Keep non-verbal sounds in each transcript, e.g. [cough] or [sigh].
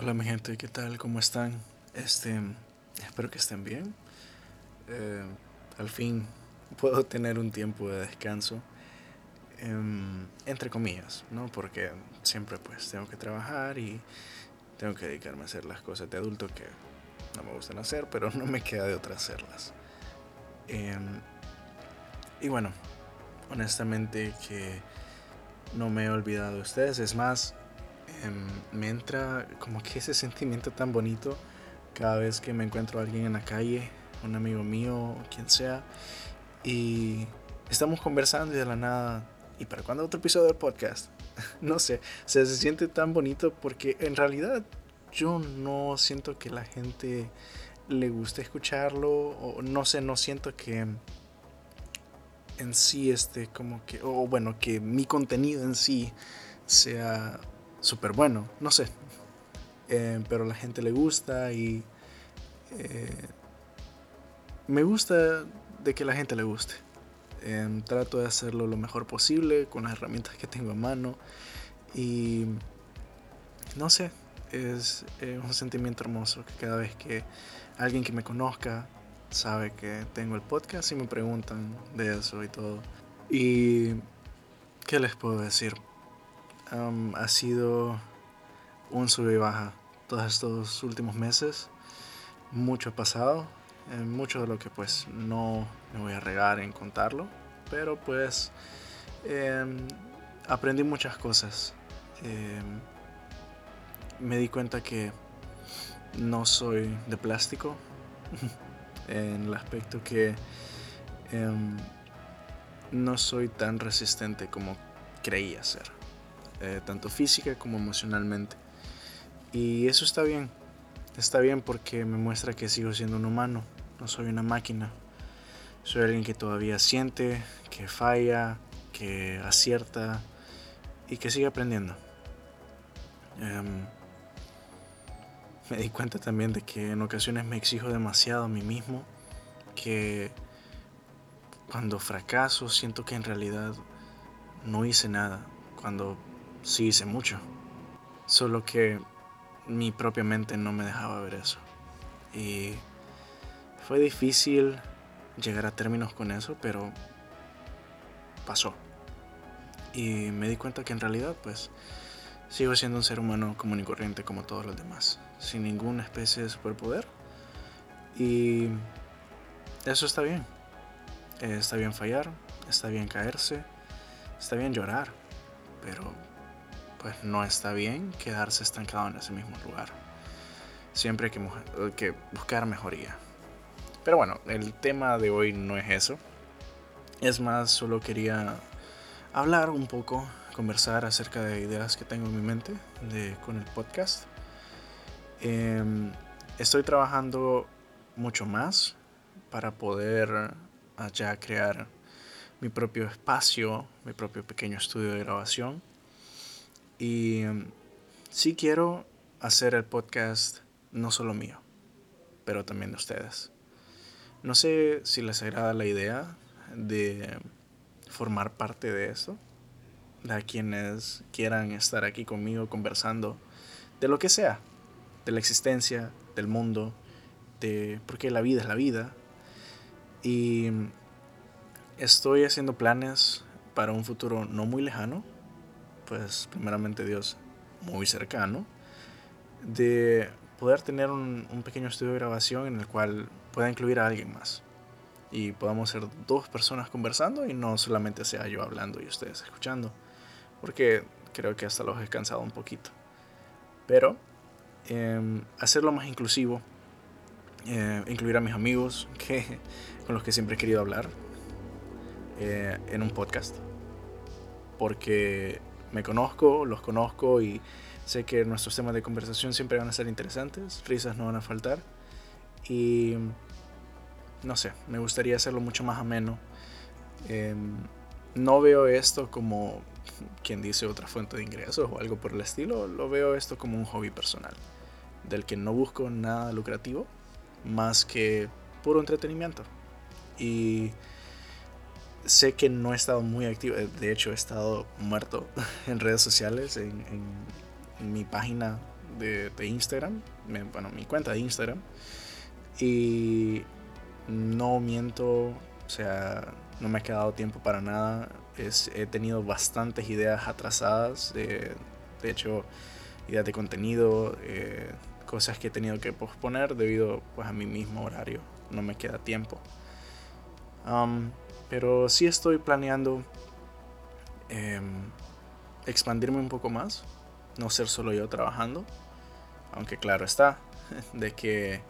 Hola mi gente, ¿qué tal? ¿Cómo están? Este, espero que estén bien. Eh, al fin puedo tener un tiempo de descanso, em, entre comillas, ¿no? Porque siempre pues tengo que trabajar y tengo que dedicarme a hacer las cosas de adulto que no me gustan hacer, pero [laughs] no me queda de otra hacerlas. Em, y bueno, honestamente que no me he olvidado de ustedes, es más, me entra como que ese sentimiento tan bonito cada vez que me encuentro a alguien en la calle, un amigo mío, quien sea, y estamos conversando y de la nada, ¿y para cuándo otro episodio del podcast? [laughs] no sé, se siente tan bonito porque en realidad yo no siento que la gente le guste escucharlo, o no sé, no siento que en sí este como que, o bueno, que mi contenido en sí sea súper bueno, no sé. Eh, pero a la gente le gusta y eh, me gusta de que la gente le guste. Em, trato de hacerlo lo mejor posible con las herramientas que tengo a mano y no sé, es un sentimiento hermoso que cada vez que alguien que me conozca sabe que tengo el podcast y me preguntan de eso y todo. Y ¿qué les puedo decir? Ha sido un sube y baja todos estos últimos meses. Mucho ha pasado, eh, mucho de lo que pues no me voy a regar en contarlo, pero pues em, aprendí muchas cosas. Em, me di cuenta que no soy de plástico [laughs] en el aspecto que em, no soy tan resistente como creía ser. Eh, tanto física como emocionalmente. Y eso está bien, está bien porque me muestra que sigo siendo un humano, no soy una máquina. Soy alguien que todavía siente, que falla, que acierta y que sigue aprendiendo. Em, me di cuenta también de que en ocasiones me exijo demasiado a mí mismo, que cuando fracaso siento que en realidad no hice nada, cuando sí hice mucho. Solo que mi propia mente no me dejaba ver eso. Y fue difícil llegar a términos con eso, pero pasó. Y me di cuenta que en realidad, pues, sigo siendo un ser humano común y corriente como todos los demás, sin ninguna especie de superpoder. Y eso está bien. está bien fallar, está bien caerse, está bien llorar, pero pues no está bien quedarse estancado en ese mismo lugar. Siempre hay que, que buscar mejoría. Pero bueno, el tema de hoy no es eso. Es más, solo quería hablar un poco, conversar acerca de ideas que tengo en mi mente de, con el podcast. Em, estoy trabajando mucho más para poder ya crear mi propio espacio, mi propio pequeño estudio de grabación y mm, sí quiero hacer el podcast no solo mío, pero también de ustedes. No sé si les agrada la idea de formar parte de esto, de quienes quieran estar aquí conmigo conversando de lo que sea, de la existencia, del mundo, de porque la vida es la vida. Y mm, estoy haciendo planes para un futuro no muy lejano pues primeramente Dios muy cercano, de poder tener un, pequeño estudio de grabación en el cual pueda incluir a alguien más y podamos ser dos personas conversando y no solamente sea yo hablando y ustedes escuchando, porque creo que hasta los he cansado un poquito. Pero em, hacerlo más inclusivo, eh, incluir a mis amigos [laughs] que, con los que siempre he querido hablar eh, en un podcast, porque me conozco, los conozco y sé que nuestros temas de conversación siempre van a ser interesantes, risas no van a faltar y no sé, me gustaría hacerlo mucho más ameno. Em, no veo esto como quien dice otra fuente de ingresos o algo por el estilo, lo veo esto como un hobby personal, del que no busco nada lucrativo más que puro entretenimiento. Y sé que no he estado muy activo, eh, de hecho he estado muerto [laughs] en redes sociales, en, mi página de, de Instagram, bueno, mi cuenta de Instagram. Y no miento, o sea, no me ha quedado tiempo para nada. Es, he tenido bastantes ideas atrasadas, de hecho, ideas de contenido, eh, cosas que he tenido que posponer debido pues, a mi mismo horario. No me queda tiempo. Pero sí estoy planeando em, expandirme un poco más, no ser solo yo trabajando, aunque claro está, [laughs] de que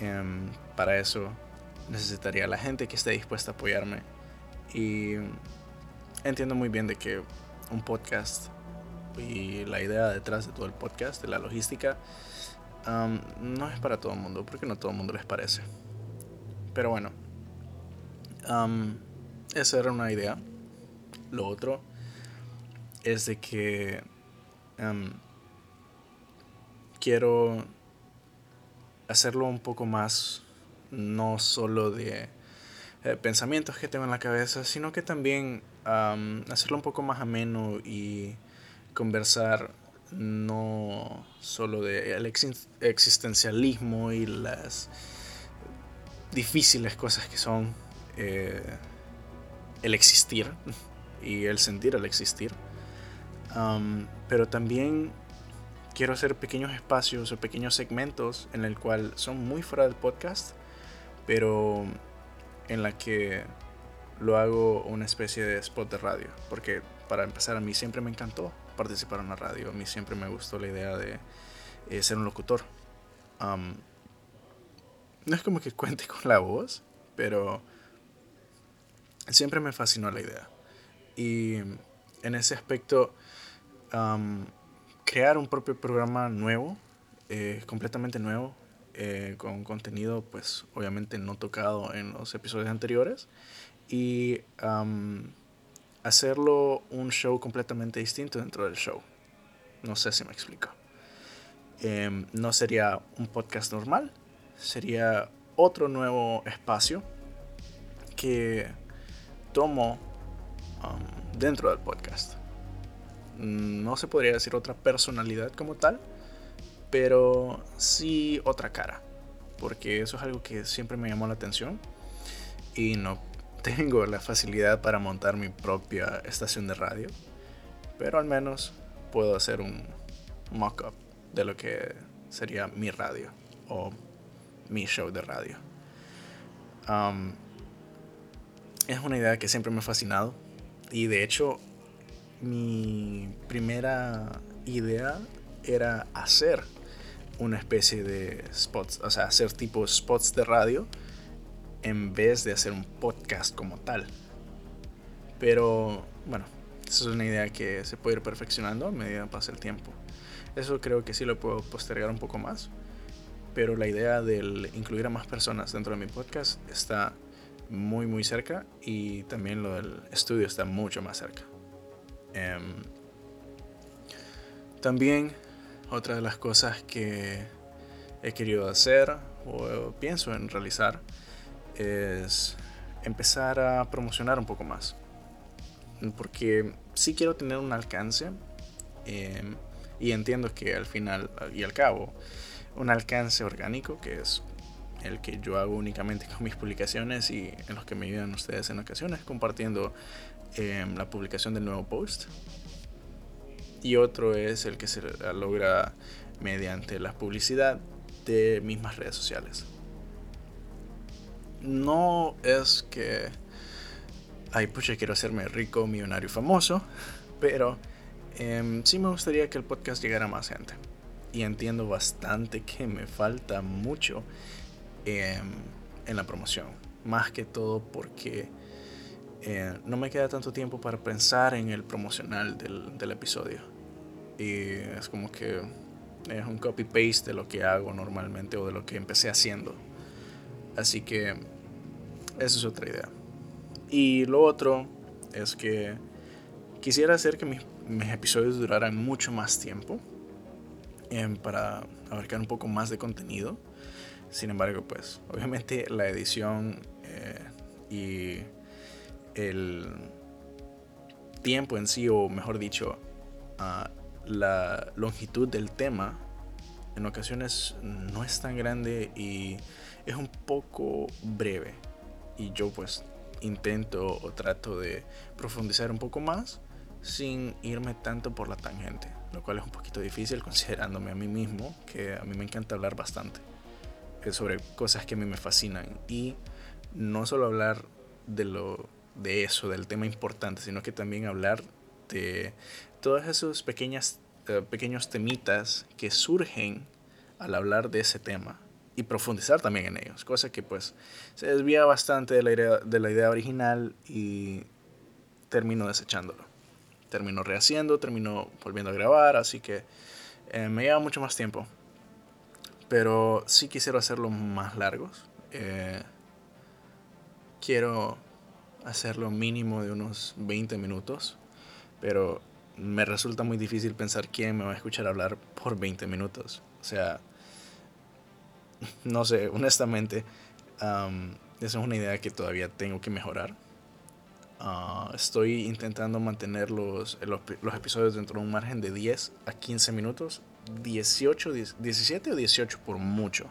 em, para eso necesitaría la gente que esté dispuesta a apoyarme. Y entiendo muy bien de que un podcast y la idea detrás de todo el podcast, de la logística, no es para todo el mundo, porque no todo el mundo les parece. Pero bueno, esa era una idea. Lo otro es de que quiero hacerlo un poco más, no solo de eh, pensamientos que tengo en la cabeza, sino que también hacerlo un poco más ameno y conversar no solo de el existencialismo y las difíciles cosas que son eh, el existir [laughs] y el sentir al existir, pero también quiero hacer pequeños espacios o pequeños segmentos en el cual son muy fuera del podcast, pero en la que lo hago una especie de spot de radio, porque para empezar a mí siempre me encantó participar en la radio. A mí siempre me gustó la idea de eh, ser un locutor. no es como que cuente [laughs] con la voz, pero siempre me fascinó la idea. Y en ese aspecto, crear un propio programa nuevo, eh, completamente nuevo, eh, con contenido pues obviamente no tocado en los episodios anteriores. Y hacerlo un show completamente distinto dentro del show. No sé si me explico. Em, no sería un podcast normal, sería otro nuevo espacio que tomo um, dentro del podcast. No se podría decir otra personalidad como tal, pero sí otra cara, porque eso es algo que siempre me llamó la atención y no [laughs] tengo la facilidad para montar mi propia estación de radio, pero al menos puedo hacer un mock-up de lo que sería mi radio o mi show de radio. Es una idea que siempre me ha fascinado y de hecho mi primera idea era hacer una especie de spots, o sea, hacer tipo spots de radio en vez de hacer un podcast como tal. Pero bueno, esa es una idea que se puede ir perfeccionando a medida que pasa el tiempo. Eso creo que sí lo puedo postergar un poco más. Pero la idea de incluir a más personas dentro de mi podcast está muy muy cerca y también lo del estudio está mucho más cerca. Em, también otra de las cosas que he querido hacer o pienso en realizar es empezar a promocionar un poco más. Porque sí quiero tener un alcance em, y entiendo que al final y al cabo un alcance orgánico que es el que yo hago únicamente con mis publicaciones y en los que me ayudan ustedes en ocasiones compartiendo em, la publicación del nuevo post. Y otro es el que se logra mediante la publicidad de mismas redes sociales no es que, ay, pucha, quiero hacerme rico, millonario, famoso, pero em, sí me gustaría que el podcast llegara a más gente. Y entiendo bastante que me falta mucho em, en la promoción. Más que todo porque eh, no me queda tanto tiempo para pensar en el promocional del, del episodio. Y es como que es un copy-paste de lo que hago normalmente o de lo que empecé haciendo. Así que esa es otra idea. Y lo otro es que quisiera hacer que mis, episodios duraran mucho más tiempo em, para abarcar un poco más de contenido. Sin embargo, pues obviamente la edición eh, y el tiempo en sí, o mejor dicho, ah, la longitud del tema en ocasiones no es tan grande y es un poco breve. Y yo pues intento o trato de profundizar un poco más sin irme tanto por la tangente, lo cual es un poquito difícil [laughs] considerándome a mí mismo, que a mí me encanta hablar bastante eh, sobre cosas que a mí me fascinan y no solo hablar de lo de eso, del tema importante, sino que también hablar de todos esos pequeñas, eh, pequeños temitas que surgen al hablar de ese tema y profundizar también en ellos, cosa que pues se desvía bastante de la idea, de la idea original y termino desechándolo. Termino rehaciendo, termino volviendo a grabar, así que eh, me lleva mucho más tiempo. Pero sí quisiera hacerlo más largos. Eh, quiero hacerlo mínimo de unos 20 minutos, pero me resulta muy difícil pensar quién me va a escuchar hablar por 20 minutos. O sea, no sé, honestamente, esa es una idea que todavía tengo que mejorar. Ah, estoy intentando mantener los, los, episodios dentro de un margen de 10 a 15 minutos, 18, 17 o 18 por mucho.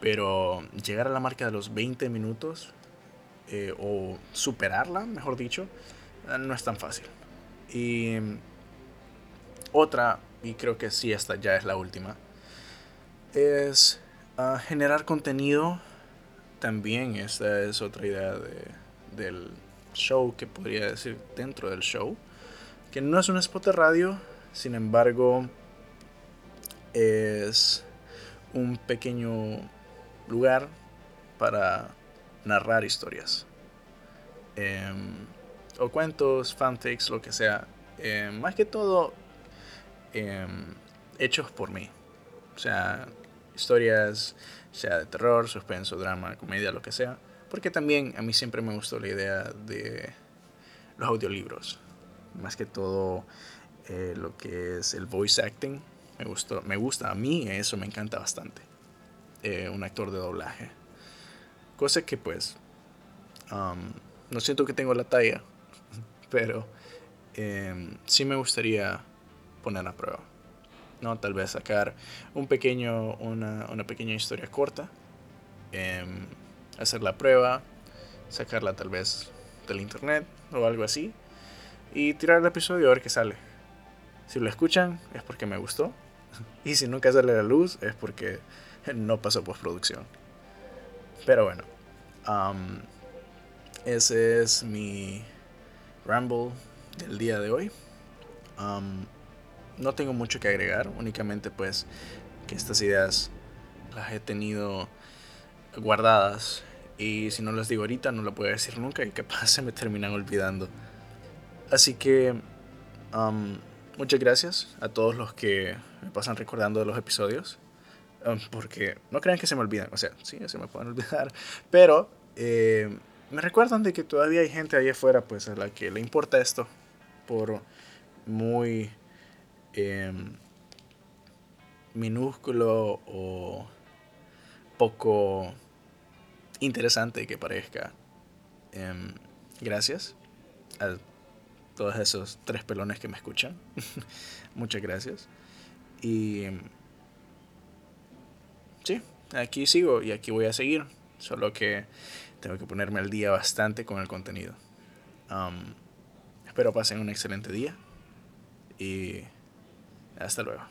Pero llegar a la marca de los 20 minutos eh, o superarla, mejor dicho, eh, no es tan fácil. Y otra, y creo que sí, esta ya es la última, es ah, generar contenido. También esta es otra idea de, del show que podría decir dentro del show. Que no es un spot de radio, sin embargo, es un pequeño lugar para narrar historias. Em, o cuentos, fanfics, lo que sea. Em, más que todo em, hechos por mí. O sea, historias, sea de terror, suspenso, drama, comedia, lo que sea. Porque también a mí siempre me gustó la idea de los audiolibros. Más que todo eh, lo que es el voice acting. Me, gustó, me gusta, a mí eso me encanta bastante. Eh, un actor de doblaje. Cosa que pues no siento que tengo la talla, [laughs] pero em, sí me gustaría poner a prueba. ¿no? Tal vez sacar un pequeño, una, una pequeña historia corta, em, hacer la prueba, sacarla tal vez del internet o algo así, y tirar el episodio a ver qué sale. Si lo escuchan es porque me gustó, [laughs] y si nunca sale la luz es porque no pasó postproducción. Pero bueno, ese es mi ramble del día de hoy. no tengo mucho que agregar, únicamente pues que estas ideas las he tenido guardadas y si no las digo ahorita no lo puedo decir nunca y capaz [laughs] se me terminan olvidando. Así que muchas gracias a todos los que me pasan recordando los episodios. porque no crean que se me olvidan, o sea, sí, se me pueden olvidar, pero eh, me recuerdan de que todavía hay gente ahí afuera pues a la que le importa esto por muy em, minúsculo o poco interesante que parezca. Em, gracias a todos esos tres pelones que me escuchan. [laughs] Muchas gracias. Y sí, aquí sigo y aquí voy a seguir. Solo que tengo que ponerme al día bastante con el contenido. Um, espero pasen un excelente día y hasta luego.